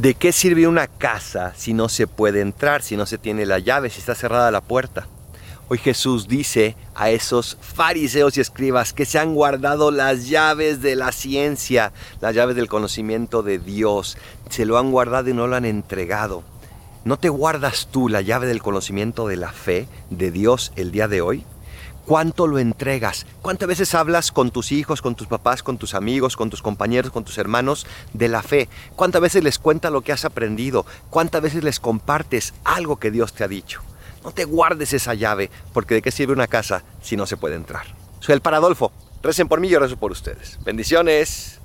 ¿De qué sirve una casa si no se puede entrar, si no se tiene la llave, si está cerrada la puerta? Hoy Jesús dice a esos fariseos y escribas que se han guardado las llaves de la ciencia, las llaves del conocimiento de Dios. Se lo han guardado y no lo han entregado. ¿No te guardas tú la llave del conocimiento de la fe de Dios el día de hoy? ¿Cuánto lo entregas? ¿Cuántas veces hablas con tus hijos, con tus papás, con tus amigos, con tus compañeros, con tus hermanos de la fe? ¿Cuántas veces les cuentas lo que has aprendido? ¿Cuántas veces les compartes algo que Dios te ha dicho? No te guardes esa llave, porque ¿de qué sirve una casa si no se puede entrar? Soy el Paradolfo. Recen por mí yo rezo por ustedes. Bendiciones.